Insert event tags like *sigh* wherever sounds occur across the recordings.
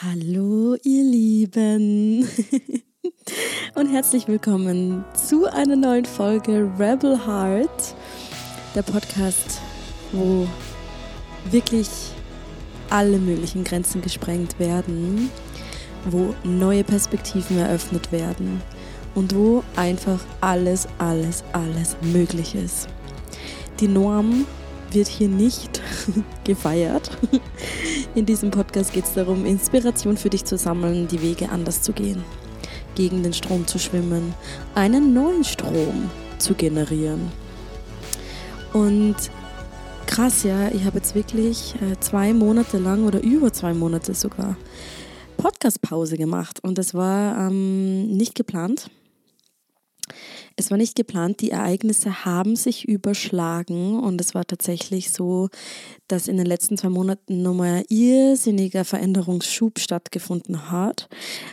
Hallo ihr Lieben und herzlich willkommen zu einer neuen Folge Rebel Heart, der Podcast, wo wirklich alle möglichen Grenzen gesprengt werden, wo neue Perspektiven eröffnet werden und wo einfach alles, alles, alles möglich ist. Die Norm wird hier nicht *laughs* gefeiert. In diesem Podcast geht es darum, Inspiration für dich zu sammeln, die Wege anders zu gehen, gegen den Strom zu schwimmen, einen neuen Strom zu generieren. Und krass, ja, ich habe jetzt wirklich äh, zwei Monate lang oder über zwei Monate sogar Podcast-Pause gemacht und das war ähm, nicht geplant. Es war nicht geplant, die Ereignisse haben sich überschlagen und es war tatsächlich so, dass in den letzten zwei Monaten nochmal irrsinniger Veränderungsschub stattgefunden hat.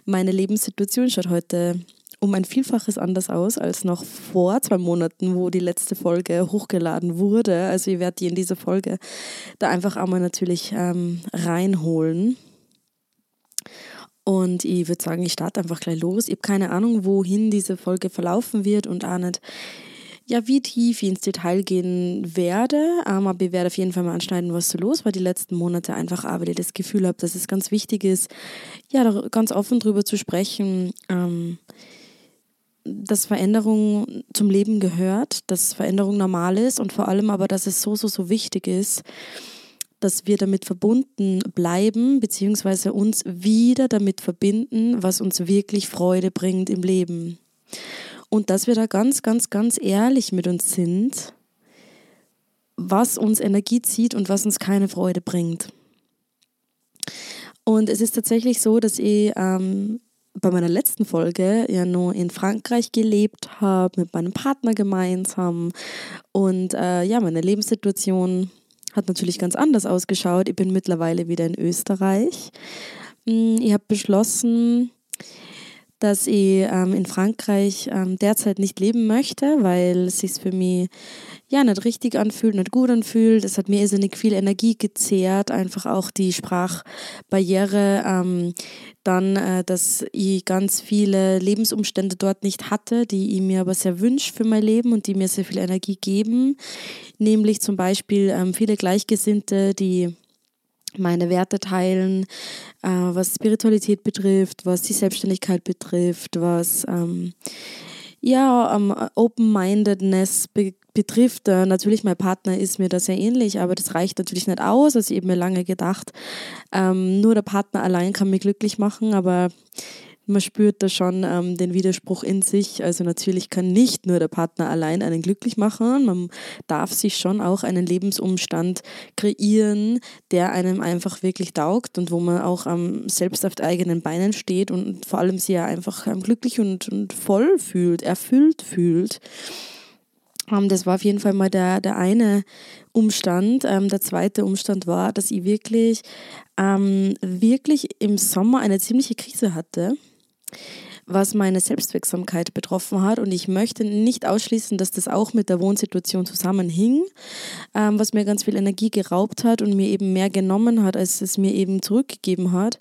Meine Lebenssituation schaut heute um ein Vielfaches anders aus als noch vor zwei Monaten, wo die letzte Folge hochgeladen wurde. Also ich werde die in dieser Folge da einfach einmal natürlich ähm, reinholen. Und ich würde sagen, ich starte einfach gleich los. Ich habe keine Ahnung, wohin diese Folge verlaufen wird und auch nicht, ja, wie tief ich ins Detail gehen werde. Ähm, aber ich werde auf jeden Fall mal anschneiden, was so los war die letzten Monate. Einfach, aber ich das Gefühl habe, dass es ganz wichtig ist, ja, ganz offen drüber zu sprechen. Ähm, dass Veränderung zum Leben gehört, dass Veränderung normal ist und vor allem aber, dass es so, so, so wichtig ist, dass wir damit verbunden bleiben, beziehungsweise uns wieder damit verbinden, was uns wirklich Freude bringt im Leben. Und dass wir da ganz, ganz, ganz ehrlich mit uns sind, was uns Energie zieht und was uns keine Freude bringt. Und es ist tatsächlich so, dass ich ähm, bei meiner letzten Folge ja nur in Frankreich gelebt habe, mit meinem Partner gemeinsam und äh, ja, meine Lebenssituation hat natürlich ganz anders ausgeschaut. Ich bin mittlerweile wieder in Österreich. Mm, ich habe beschlossen, dass ich ähm, in Frankreich ähm, derzeit nicht leben möchte, weil es sich für mich ja nicht richtig anfühlt, nicht gut anfühlt. Es hat mir irrsinnig viel Energie gezehrt, einfach auch die Sprachbarriere. Ähm, dann, äh, dass ich ganz viele Lebensumstände dort nicht hatte, die ich mir aber sehr wünsche für mein Leben und die mir sehr viel Energie geben. Nämlich zum Beispiel ähm, viele Gleichgesinnte, die meine Werte teilen, äh, was Spiritualität betrifft, was die Selbstständigkeit betrifft, was ähm, ja, um, Open-Mindedness be betrifft. Äh, natürlich, mein Partner ist mir da sehr ähnlich, aber das reicht natürlich nicht aus. Also ich habe mir lange gedacht, ähm, nur der Partner allein kann mich glücklich machen, aber man spürt da schon ähm, den Widerspruch in sich. Also natürlich kann nicht nur der Partner allein einen glücklich machen. Man darf sich schon auch einen Lebensumstand kreieren, der einem einfach wirklich taugt und wo man auch ähm, selbst auf eigenen Beinen steht und vor allem sich ja einfach ähm, glücklich und, und voll fühlt, erfüllt fühlt. Ähm, das war auf jeden Fall mal der, der eine Umstand. Ähm, der zweite Umstand war, dass ich wirklich, ähm, wirklich im Sommer eine ziemliche Krise hatte was meine Selbstwirksamkeit betroffen hat. Und ich möchte nicht ausschließen, dass das auch mit der Wohnsituation zusammenhing, ähm, was mir ganz viel Energie geraubt hat und mir eben mehr genommen hat, als es mir eben zurückgegeben hat.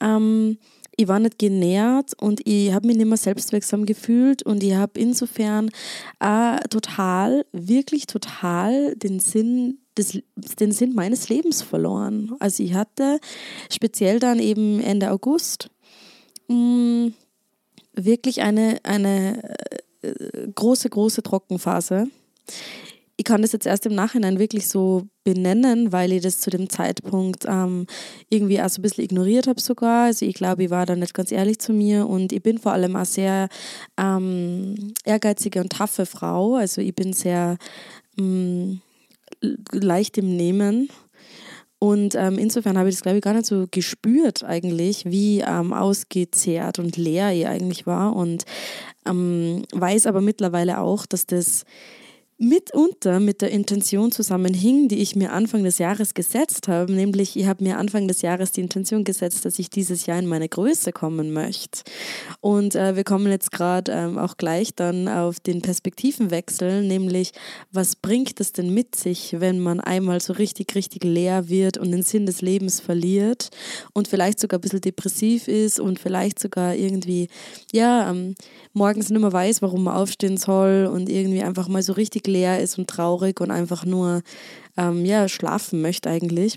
Ähm, ich war nicht genährt und ich habe mich nicht mehr selbstwirksam gefühlt und ich habe insofern äh, total, wirklich total den Sinn den Sinn meines Lebens verloren. Also ich hatte speziell dann eben Ende August mh, mm, wirklich eine, eine äh, große, große Trockenphase. Ich kann das jetzt erst im Nachhinein wirklich so benennen, weil ich das zu dem Zeitpunkt ähm, irgendwie auch so ein bisschen ignoriert habe sogar. Also ich glaube, ich war da nicht ganz ehrlich zu mir und ich bin vor allem auch sehr ähm, ehrgeizige und taffe Frau. Also ich bin sehr ähm, leicht im Nehmen und ähm, insofern habe ich das, glaube ich, gar nicht so gespürt eigentlich, wie ähm, ausgezehrt und leer ich eigentlich war. Und ähm, weiß aber mittlerweile auch, dass das mitunter mit der Intention zusammenhing, die ich mir Anfang des Jahres gesetzt habe, nämlich ich habe mir Anfang des Jahres die Intention gesetzt, dass ich dieses Jahr in meine Größe kommen möchte. Und äh, wir kommen jetzt gerade ähm, auch gleich dann auf den Perspektivenwechsel, nämlich was bringt es denn mit sich, wenn man einmal so richtig, richtig leer wird und den Sinn des Lebens verliert und vielleicht sogar ein bisschen depressiv ist und vielleicht sogar irgendwie, ja, ähm, morgens nicht mehr weiß, warum man aufstehen soll und irgendwie einfach mal so richtig leer ist und traurig und einfach nur ähm, ja, schlafen möchte eigentlich.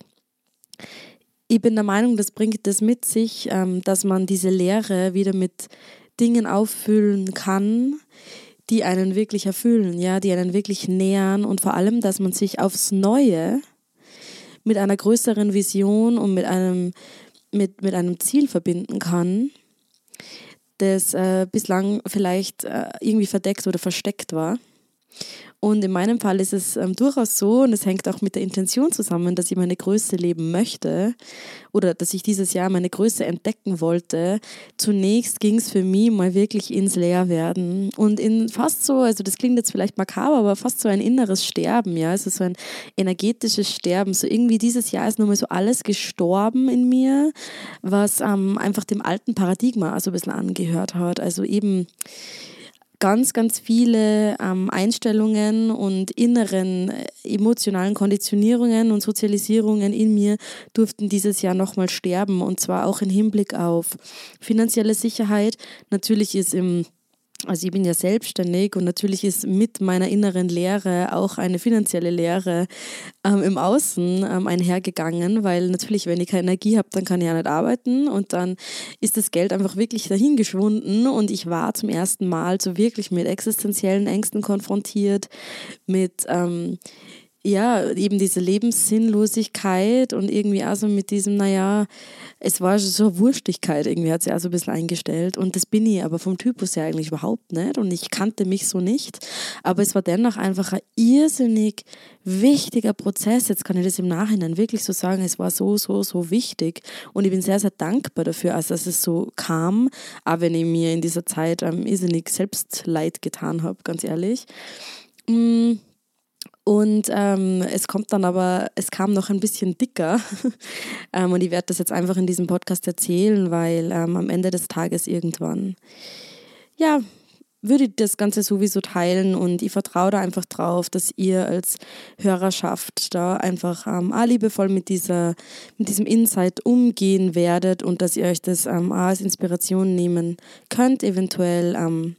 Ich bin der Meinung, das bringt das mit sich, ähm, dass man diese Leere wieder mit Dingen auffüllen kann, die einen wirklich erfüllen, ja, die einen wirklich nähern und vor allem, dass man sich aufs Neue mit einer größeren Vision und mit einem, mit, mit einem Ziel verbinden kann, das äh, bislang vielleicht äh, irgendwie verdeckt oder versteckt war. Und in meinem Fall ist es ähm, durchaus so, und es hängt auch mit der Intention zusammen, dass ich meine Größe leben möchte oder dass ich dieses Jahr meine Größe entdecken wollte. Zunächst ging es für mich mal wirklich ins Leerwerden und in fast so, also das klingt jetzt vielleicht makaber, aber fast so ein inneres Sterben, ja, also so ein energetisches Sterben. So irgendwie dieses Jahr ist nochmal so alles gestorben in mir, was ähm, einfach dem alten Paradigma also ein bisschen angehört hat. Also eben ganz, ganz viele ähm, Einstellungen und inneren äh, emotionalen Konditionierungen und Sozialisierungen in mir durften dieses Jahr nochmal sterben und zwar auch im Hinblick auf finanzielle Sicherheit. Natürlich ist im also ich bin ja selbstständig und natürlich ist mit meiner inneren Lehre auch eine finanzielle Lehre ähm, im Außen ähm, einhergegangen, weil natürlich, wenn ich keine Energie habe, dann kann ich ja nicht arbeiten und dann ist das Geld einfach wirklich dahin geschwunden und ich war zum ersten Mal so wirklich mit existenziellen Ängsten konfrontiert, mit ähm, ja, eben diese Lebenssinnlosigkeit und irgendwie auch so mit diesem, naja, es war so eine Wurstigkeit, irgendwie hat sie auch so ein bisschen eingestellt. Und das bin ich aber vom Typus her eigentlich überhaupt nicht. Und ich kannte mich so nicht. Aber es war dennoch einfach ein irrsinnig wichtiger Prozess. Jetzt kann ich das im Nachhinein wirklich so sagen. Es war so, so, so wichtig. Und ich bin sehr, sehr dankbar dafür, als dass es so kam. Auch wenn ich mir in dieser Zeit ähm, irrsinnig Selbstleid getan habe, ganz ehrlich. Mm und ähm, es kommt dann aber, es kam noch ein bisschen dicker. *laughs* ähm, und ich werde das jetzt einfach in diesem Podcast erzählen, weil ähm, am Ende des Tages irgendwann, ja, würde ich das Ganze sowieso teilen und ich vertraue da einfach drauf, dass ihr als Hörerschaft da einfach ähm, auch liebevoll mit, dieser, mit diesem Insight umgehen werdet und dass ihr euch das ähm, als Inspiration nehmen könnt, eventuell. Ähm,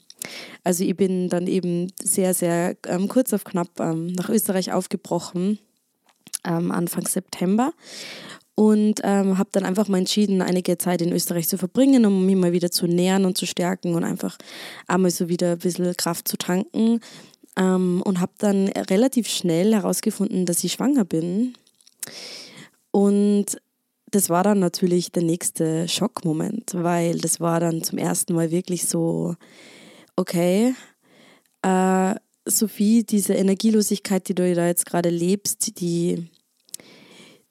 also ich bin dann eben sehr, sehr ähm, kurz auf knapp ähm, nach Österreich aufgebrochen, ähm, Anfang September. Und ähm, habe dann einfach mal entschieden, einige Zeit in Österreich zu verbringen, um mich mal wieder zu nähern und zu stärken und einfach einmal so wieder ein bisschen Kraft zu tanken. Ähm, und habe dann relativ schnell herausgefunden, dass ich schwanger bin. Und das war dann natürlich der nächste Schockmoment, weil das war dann zum ersten Mal wirklich so, okay, äh, Sophie, diese Energielosigkeit, die du da jetzt gerade lebst, die,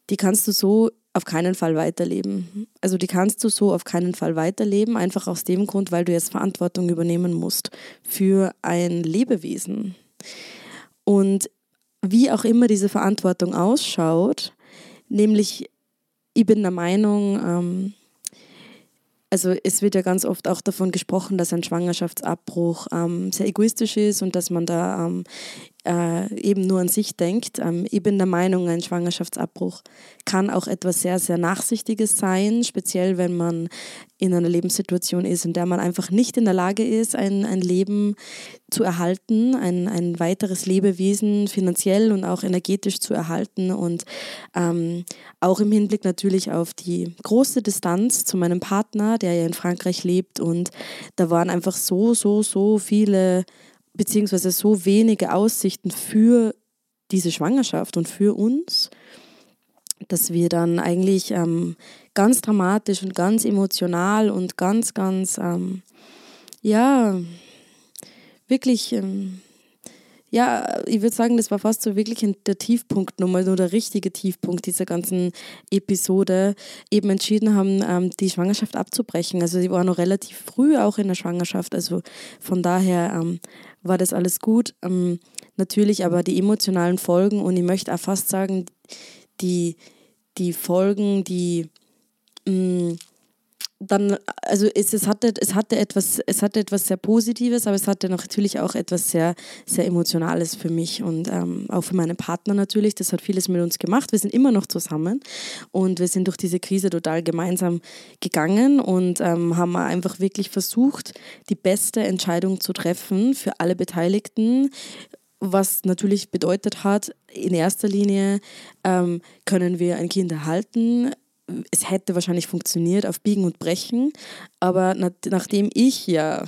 die kannst du so auf keinen Fall weiterleben. Also die kannst du so auf keinen Fall weiterleben, einfach aus dem Grund, weil du jetzt Verantwortung übernehmen musst für ein Lebewesen. Und wie auch immer diese Verantwortung ausschaut, nämlich ich bin der Meinung, ähm, also es wird ja ganz oft auch davon gesprochen, dass ein Schwangerschaftsabbruch ähm, sehr egoistisch ist und dass man da ähm, äh, eben nur an sich denkt. Ähm, ich bin der Meinung, ein Schwangerschaftsabbruch kann auch etwas sehr, sehr Nachsichtiges sein, speziell wenn man in einer Lebenssituation ist, in der man einfach nicht in der Lage ist, ein, ein Leben zu erhalten, ein, ein weiteres Lebewesen finanziell und auch energetisch zu erhalten und ähm, auch im Hinblick natürlich auf die große Distanz zu meinem Partner, der ja in Frankreich lebt und da waren einfach so, so, so viele beziehungsweise so wenige Aussichten für diese Schwangerschaft und für uns, dass wir dann eigentlich ähm, ganz dramatisch und ganz emotional und ganz, ganz, ähm, ja, wirklich, ähm, ja, ich würde sagen, das war fast so wirklich der Tiefpunkt nochmal, so der richtige Tiefpunkt dieser ganzen Episode, eben entschieden haben, ähm, die Schwangerschaft abzubrechen. Also sie war noch relativ früh auch in der Schwangerschaft, also von daher ähm, war das alles gut. Ähm, natürlich aber die emotionalen Folgen und ich möchte auch fast sagen, die, die Folgen, die mh, mm, dann, also es, es, hatte, es, hatte etwas, es hatte etwas sehr Positives, aber es hatte natürlich auch etwas sehr, sehr Emotionales für mich und ähm, auch für meinen Partner natürlich. Das hat vieles mit uns gemacht. Wir sind immer noch zusammen und wir sind durch diese Krise total gemeinsam gegangen und ähm, haben einfach wirklich versucht, die beste Entscheidung zu treffen für alle Beteiligten was natürlich bedeutet hat, in erster Linie ähm, können wir ein Kind erhalten, es hätte wahrscheinlich funktioniert auf Biegen und Brechen, aber nach, nachdem ich ja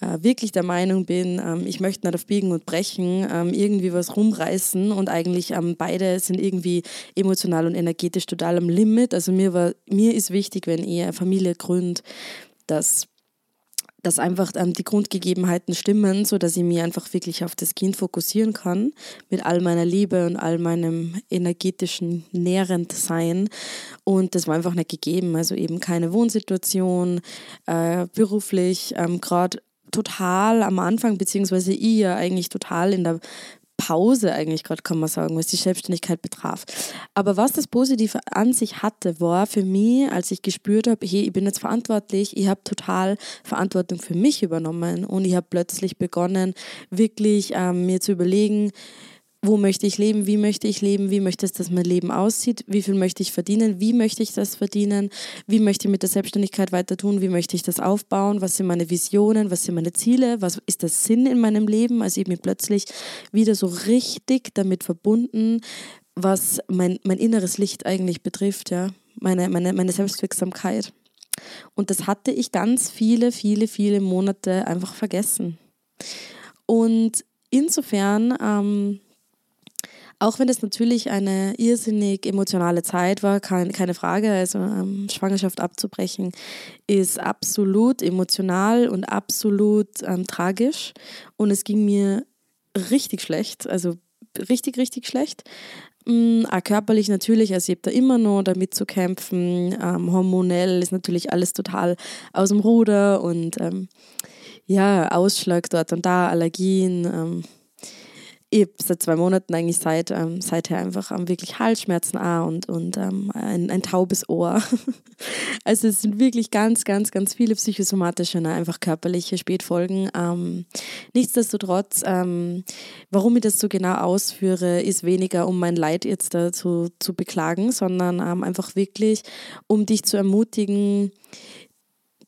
äh, wirklich der Meinung bin, ähm, ich möchte nicht auf Biegen und Brechen ähm, irgendwie was rumreißen und eigentlich ähm, beide sind irgendwie emotional und energetisch total am Limit. Also mir war, mir ist wichtig, wenn ihr Familie gründet, dass dass einfach ähm, die Grundgegebenheiten stimmen, so dass ich mich einfach wirklich auf das Kind fokussieren kann mit all meiner Liebe und all meinem energetischen nährend Sein. Und das war einfach nicht gegeben. Also eben keine Wohnsituation, äh, beruflich, ähm, gerade total am Anfang, beziehungsweise ich ja eigentlich total in der Pause eigentlich gerade, kann man sagen, was die Selbstständigkeit betraf. Aber was das Positive an sich hatte, war für mich, als ich gespürt habe, hey, ich bin jetzt verantwortlich, ich habe total Verantwortung für mich übernommen und ich habe plötzlich begonnen, wirklich ähm, mir zu überlegen, wo möchte ich leben, wie möchte ich leben, wie möchte es, dass mein Leben aussieht, wie viel möchte ich verdienen, wie möchte ich das verdienen, wie möchte ich mit der Selbstständigkeit weiter tun, wie möchte ich das aufbauen, was sind meine Visionen, was sind meine Ziele, was ist der Sinn in meinem Leben. Also ich bin plötzlich wieder so richtig damit verbunden, was mein, mein inneres Licht eigentlich betrifft, ja, meine, meine, meine Selbstwirksamkeit. Und das hatte ich ganz viele, viele, viele Monate einfach vergessen. Und insofern ähm, auch wenn es natürlich eine irrsinnig emotionale Zeit war, kein, keine Frage. Also ähm, Schwangerschaft abzubrechen ist absolut emotional und absolut ähm, tragisch. Und es ging mir richtig schlecht, also richtig, richtig schlecht. Ähm, auch körperlich natürlich, also ich habe da immer noch damit zu kämpfen. Ähm, hormonell ist natürlich alles total aus dem Ruder und ähm, ja, Ausschlag dort und da, Allergien ähm, ich seit zwei Monaten eigentlich seit, ähm, seither einfach ähm, wirklich Halsschmerzen auch und, und ähm, ein, ein taubes Ohr. *laughs* also es sind wirklich ganz, ganz, ganz viele psychosomatische, ne, einfach körperliche Spätfolgen. Ähm, nichtsdestotrotz, ähm, warum ich das so genau ausführe, ist weniger, um mein Leid jetzt dazu zu beklagen, sondern ähm, einfach wirklich, um dich zu ermutigen,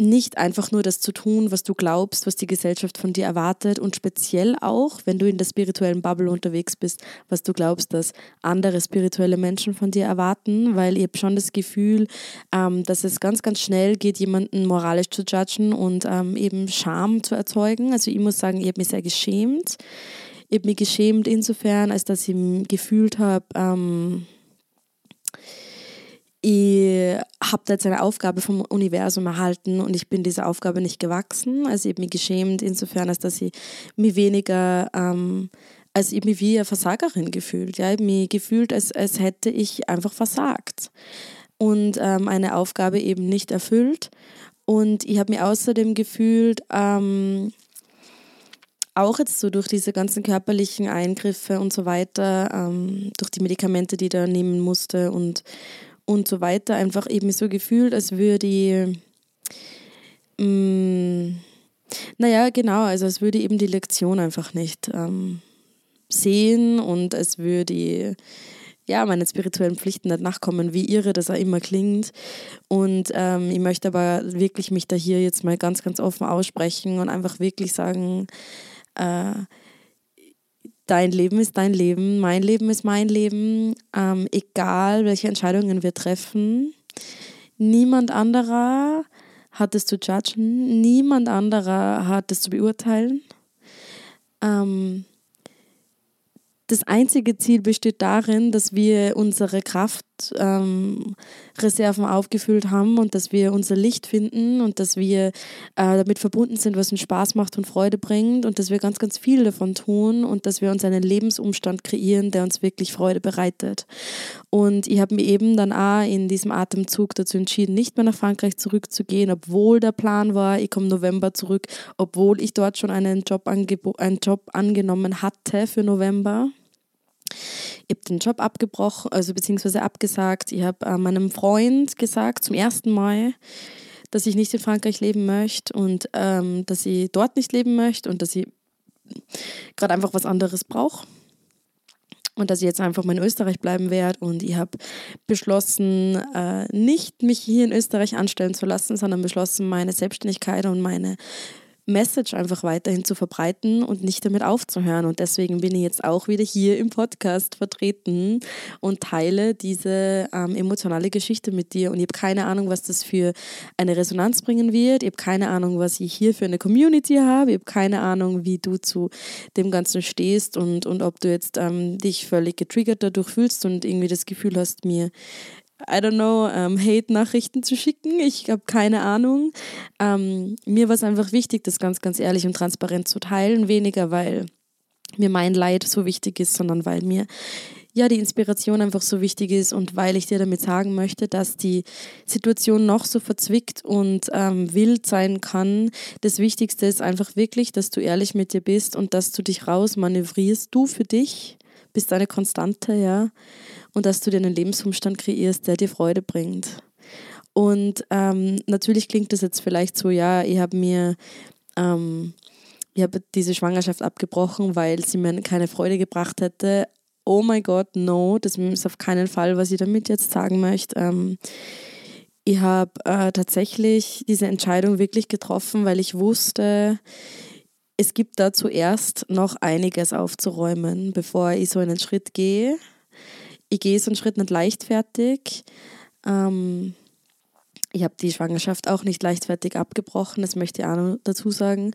nicht einfach nur das zu tun, was du glaubst, was die Gesellschaft von dir erwartet und speziell auch, wenn du in der spirituellen Bubble unterwegs bist, was du glaubst, dass andere spirituelle Menschen von dir erwarten, weil ich habe schon das Gefühl, ähm, dass es ganz, ganz schnell geht, jemanden moralisch zu judgen und ähm, eben Scham zu erzeugen. Also ich muss sagen, ich habe mich sehr geschämt. Ich habe mich geschämt insofern, als dass ich gefühlt habe, ähm, ich habe da jetzt eine Aufgabe vom Universum erhalten und ich bin dieser Aufgabe nicht gewachsen. Also ich habe mich geschämt insofern, als dass ich mich weniger, ähm, als ich mich wie eine Versagerin gefühlt. Ja, ich habe mich gefühlt, als, als hätte ich einfach versagt und ähm, eine Aufgabe eben nicht erfüllt. Und ich habe mich außerdem gefühlt, ähm, auch jetzt so durch diese ganzen körperlichen Eingriffe und so weiter, ähm, durch die Medikamente, die ich da nehmen musste und und so weiter, einfach eben so gefühlt, als würde ich, mm, naja, genau, also als würde ich eben die Lektion einfach nicht ähm, sehen und als würde ich ja, meine spirituellen Pflichten nicht nachkommen, wie irre das auch immer klingt. Und ähm, ich möchte aber wirklich mich da hier jetzt mal ganz, ganz offen aussprechen und einfach wirklich sagen, äh, dein Leben ist dein Leben, mein Leben ist mein Leben, ähm, egal welche Entscheidungen wir treffen. Niemand anderer hat es zu judgen, niemand anderer hat es zu beurteilen. Ähm, das einzige Ziel besteht darin, dass wir unsere Kraft Ähm, aufgefüllt haben und dass wir unser Licht finden und dass wir äh, damit verbunden sind, was uns Spaß macht und Freude bringt und dass wir ganz, ganz viel davon tun und dass wir uns einen Lebensumstand kreieren, der uns wirklich Freude bereitet. Und ich habe mich eben dann auch in diesem Atemzug dazu entschieden, nicht mehr nach Frankreich zurückzugehen, obwohl der Plan war, ich komme November zurück, obwohl ich dort schon einen Job, einen Job angenommen hatte für November. Ich habe den Job abgebrochen, also beziehungsweise abgesagt. Ich habe äh, meinem Freund gesagt, zum ersten Mal, dass ich nicht in Frankreich leben möchte und ähm, dass ich dort nicht leben möchte und dass ich gerade einfach was anderes brauche. Und dass ich jetzt einfach mal in Österreich bleiben werde. Und ich habe beschlossen, äh, nicht mich hier in Österreich anstellen zu lassen, sondern beschlossen, meine Selbstständigkeit und meine Message einfach weiterhin zu verbreiten und nicht damit aufzuhören. Und deswegen bin ich jetzt auch wieder hier im Podcast vertreten und teile diese ähm, emotionale Geschichte mit dir. Und ich habe keine Ahnung, was das für eine Resonanz bringen wird. Ich habe keine Ahnung, was ich hier für eine Community habe. Ich habe keine Ahnung, wie du zu dem Ganzen stehst und, und ob du jetzt ähm, dich völlig getriggert dadurch fühlst und irgendwie das Gefühl hast, mir I don't know, ähm, Hate-Nachrichten zu schicken. Ich habe keine Ahnung. Ähm, mir war es einfach wichtig, das ganz, ganz ehrlich und transparent zu teilen. Weniger, weil mir mein Leid so wichtig ist, sondern weil mir ja die Inspiration einfach so wichtig ist und weil ich dir damit sagen möchte, dass die Situation noch so verzwickt und ähm, wild sein kann. Das Wichtigste ist einfach wirklich, dass du ehrlich mit dir bist und dass du dich rausmanövrierst, du für dich bist eine Konstante, ja und dass du dir einen Lebensumstand kreierst, der dir Freude bringt. Und ähm, natürlich klingt das jetzt vielleicht so, ja, ich habe mir, ähm, ich habe diese Schwangerschaft abgebrochen, weil sie mir keine Freude gebracht hätte. Oh mein Gott, no, das ist auf keinen Fall, was ich damit jetzt sagen möchte. Ähm, ich habe äh, tatsächlich diese Entscheidung wirklich getroffen, weil ich wusste, es gibt da zuerst noch einiges aufzuräumen, bevor ich so einen Schritt gehe ich gehe so einen Schritt nicht leichtfertig. Ähm, ich habe die Schwangerschaft auch nicht leichtfertig abgebrochen, das möchte ich auch noch dazu sagen.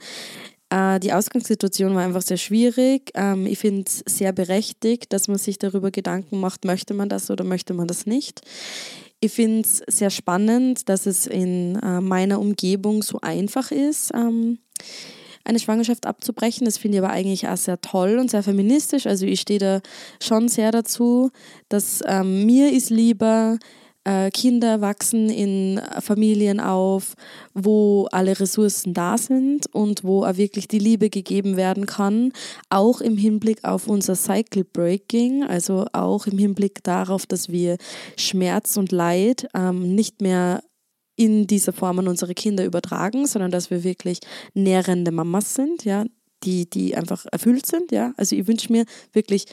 Äh, die Ausgangssituation war einfach sehr schwierig. Ähm, ich finde es sehr berechtigt, dass man sich darüber Gedanken macht, möchte man das oder möchte man das nicht. Ich finde es sehr spannend, dass es in äh, meiner Umgebung so einfach ist. Ähm, eine Schwangerschaft abzubrechen. Das finde ich aber eigentlich auch sehr toll und sehr feministisch. Also ich stehe da schon sehr dazu, dass ähm, mir ist lieber, äh, Kinder wachsen in Familien auf, wo alle Ressourcen da sind und wo auch wirklich die Liebe gegeben werden kann, auch im Hinblick auf unser Cycle Breaking, also auch im Hinblick darauf, dass wir Schmerz und Leid ähm, nicht mehr in dieser Form an unsere Kinder übertragen, sondern dass wir wirklich nährende Mamas sind, ja, die, die einfach erfüllt sind, ja. Also ich wünsche mir wirklich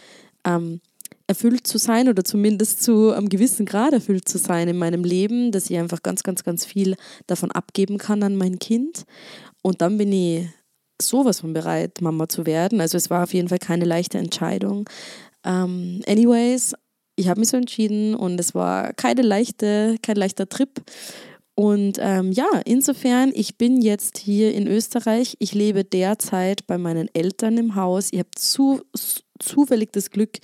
ähm, erfüllt zu sein oder zumindest zu einem gewissen Grad erfüllt zu sein in meinem Leben, dass ich einfach ganz, ganz, ganz viel davon abgeben kann an mein Kind. Und dann bin ich sowas von bereit, Mama zu werden. Also es war auf jeden Fall keine leichte Entscheidung. Ähm, anyways, ich habe mich so entschieden und es war keine leichte, kein leichter Trip. Und ähm, ja, insofern, ich bin jetzt hier in Österreich. Ich lebe derzeit bei meinen Eltern im Haus. Ich habe zu, zufällig das Glück,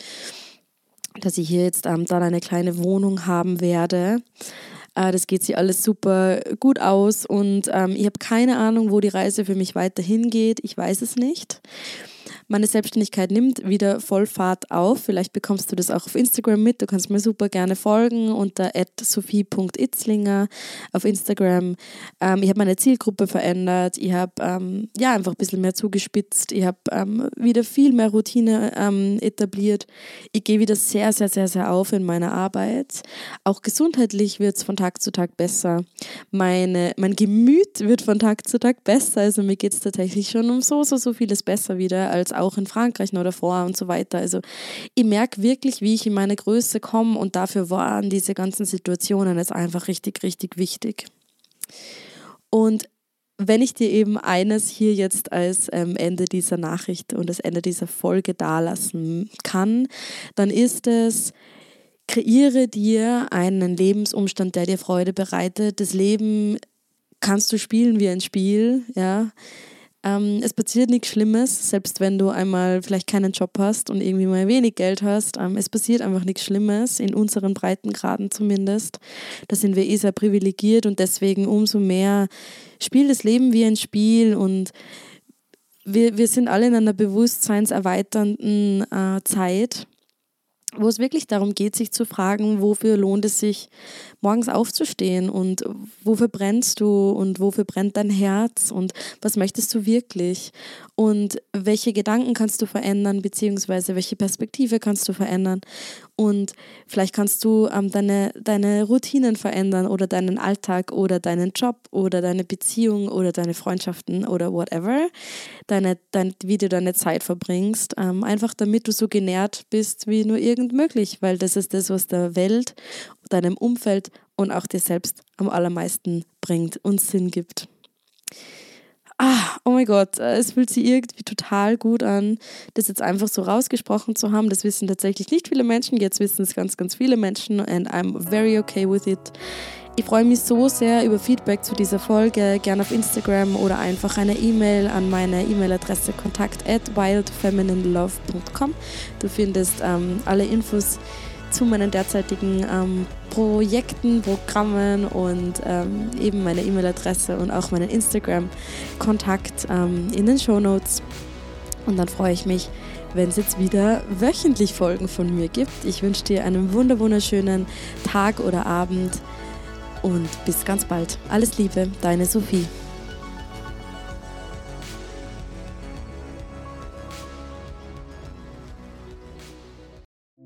dass ich hier jetzt ähm, dann eine kleine Wohnung haben werde. Äh, das geht sich alles super gut aus und ähm, ich habe keine Ahnung, wo die Reise für mich weiterhin geht. Ich weiß es nicht. Meine Selbstständigkeit nimmt wieder voll Fahrt auf. Vielleicht bekommst du das auch auf Instagram mit. Du kannst mir super gerne folgen unter sophie.itzlinger auf Instagram. Ähm, ich habe meine Zielgruppe verändert. Ich habe ähm, ja einfach ein bisschen mehr zugespitzt. Ich habe ähm, wieder viel mehr Routine ähm, etabliert. Ich gehe wieder sehr, sehr, sehr, sehr auf in meiner Arbeit. Auch gesundheitlich wird es von Tag zu Tag besser. Meine, mein Gemüt wird von Tag zu Tag besser. Also mir geht es tatsächlich schon um so, so, so vieles besser wieder als auch in Frankreich noch davor und so weiter. Also ich merke wirklich, wie ich in meine Größe komme und dafür waren diese ganzen Situationen jetzt einfach richtig, richtig wichtig. Und wenn ich dir eben eines hier jetzt als ähm, Ende dieser Nachricht und das Ende dieser Folge dalassen kann, dann ist es, kreiere dir einen Lebensumstand, der dir Freude bereitet. Das Leben kannst du spielen wie ein Spiel, ja. Ähm, es passiert nichts Schlimmes, selbst wenn du einmal vielleicht keinen Job hast und irgendwie mal wenig Geld hast. Ähm, es passiert einfach nichts Schlimmes, in unseren Breitengraden zumindest. Da sind wir eh sehr privilegiert und deswegen umso mehr spielt das Leben wie ein Spiel und wir, wir sind alle in einer bewusstseinserweiternden äh, Zeit wo es wirklich darum geht, sich zu fragen, wofür lohnt es sich, morgens aufzustehen und wofür brennst du und wofür brennt dein Herz und was möchtest du wirklich? Und welche Gedanken kannst du verändern, beziehungsweise welche Perspektive kannst du verändern? Und vielleicht kannst du ähm, deine, deine Routinen verändern oder deinen Alltag oder deinen Job oder deine Beziehung oder deine Freundschaften oder whatever, deine, dein, wie du deine Zeit verbringst, ähm, einfach damit du so genährt bist wie nur irgendwie irgend möglich, weil das ist das, was der Welt, deinem Umfeld und auch dir selbst am allermeisten bringt und Sinn gibt. Ah, oh mein Gott, äh, es fühlt sich irgendwie total gut an, das jetzt einfach so rausgesprochen zu haben. Das wissen tatsächlich nicht viele Menschen, jetzt wissen es ganz, ganz viele Menschen and I'm very okay with it. Ich freue mich so sehr über Feedback zu dieser Folge, gerne auf Instagram oder einfach eine E-Mail an meine E-Mail-Adresse kontakt at wildfemininelove.com. Du findest ähm, alle Infos zu meinen derzeitigen ähm, Projekten, Programmen und ähm, eben meine E-Mail-Adresse und auch meinen Instagram-Kontakt ähm, in den Show Notes. Und dann freue ich mich, wenn es jetzt wieder wöchentlich Folgen von mir gibt. Ich wünsche dir einen wunderschönen Tag oder Abend und bis ganz bald. Alles Liebe, deine Sophie.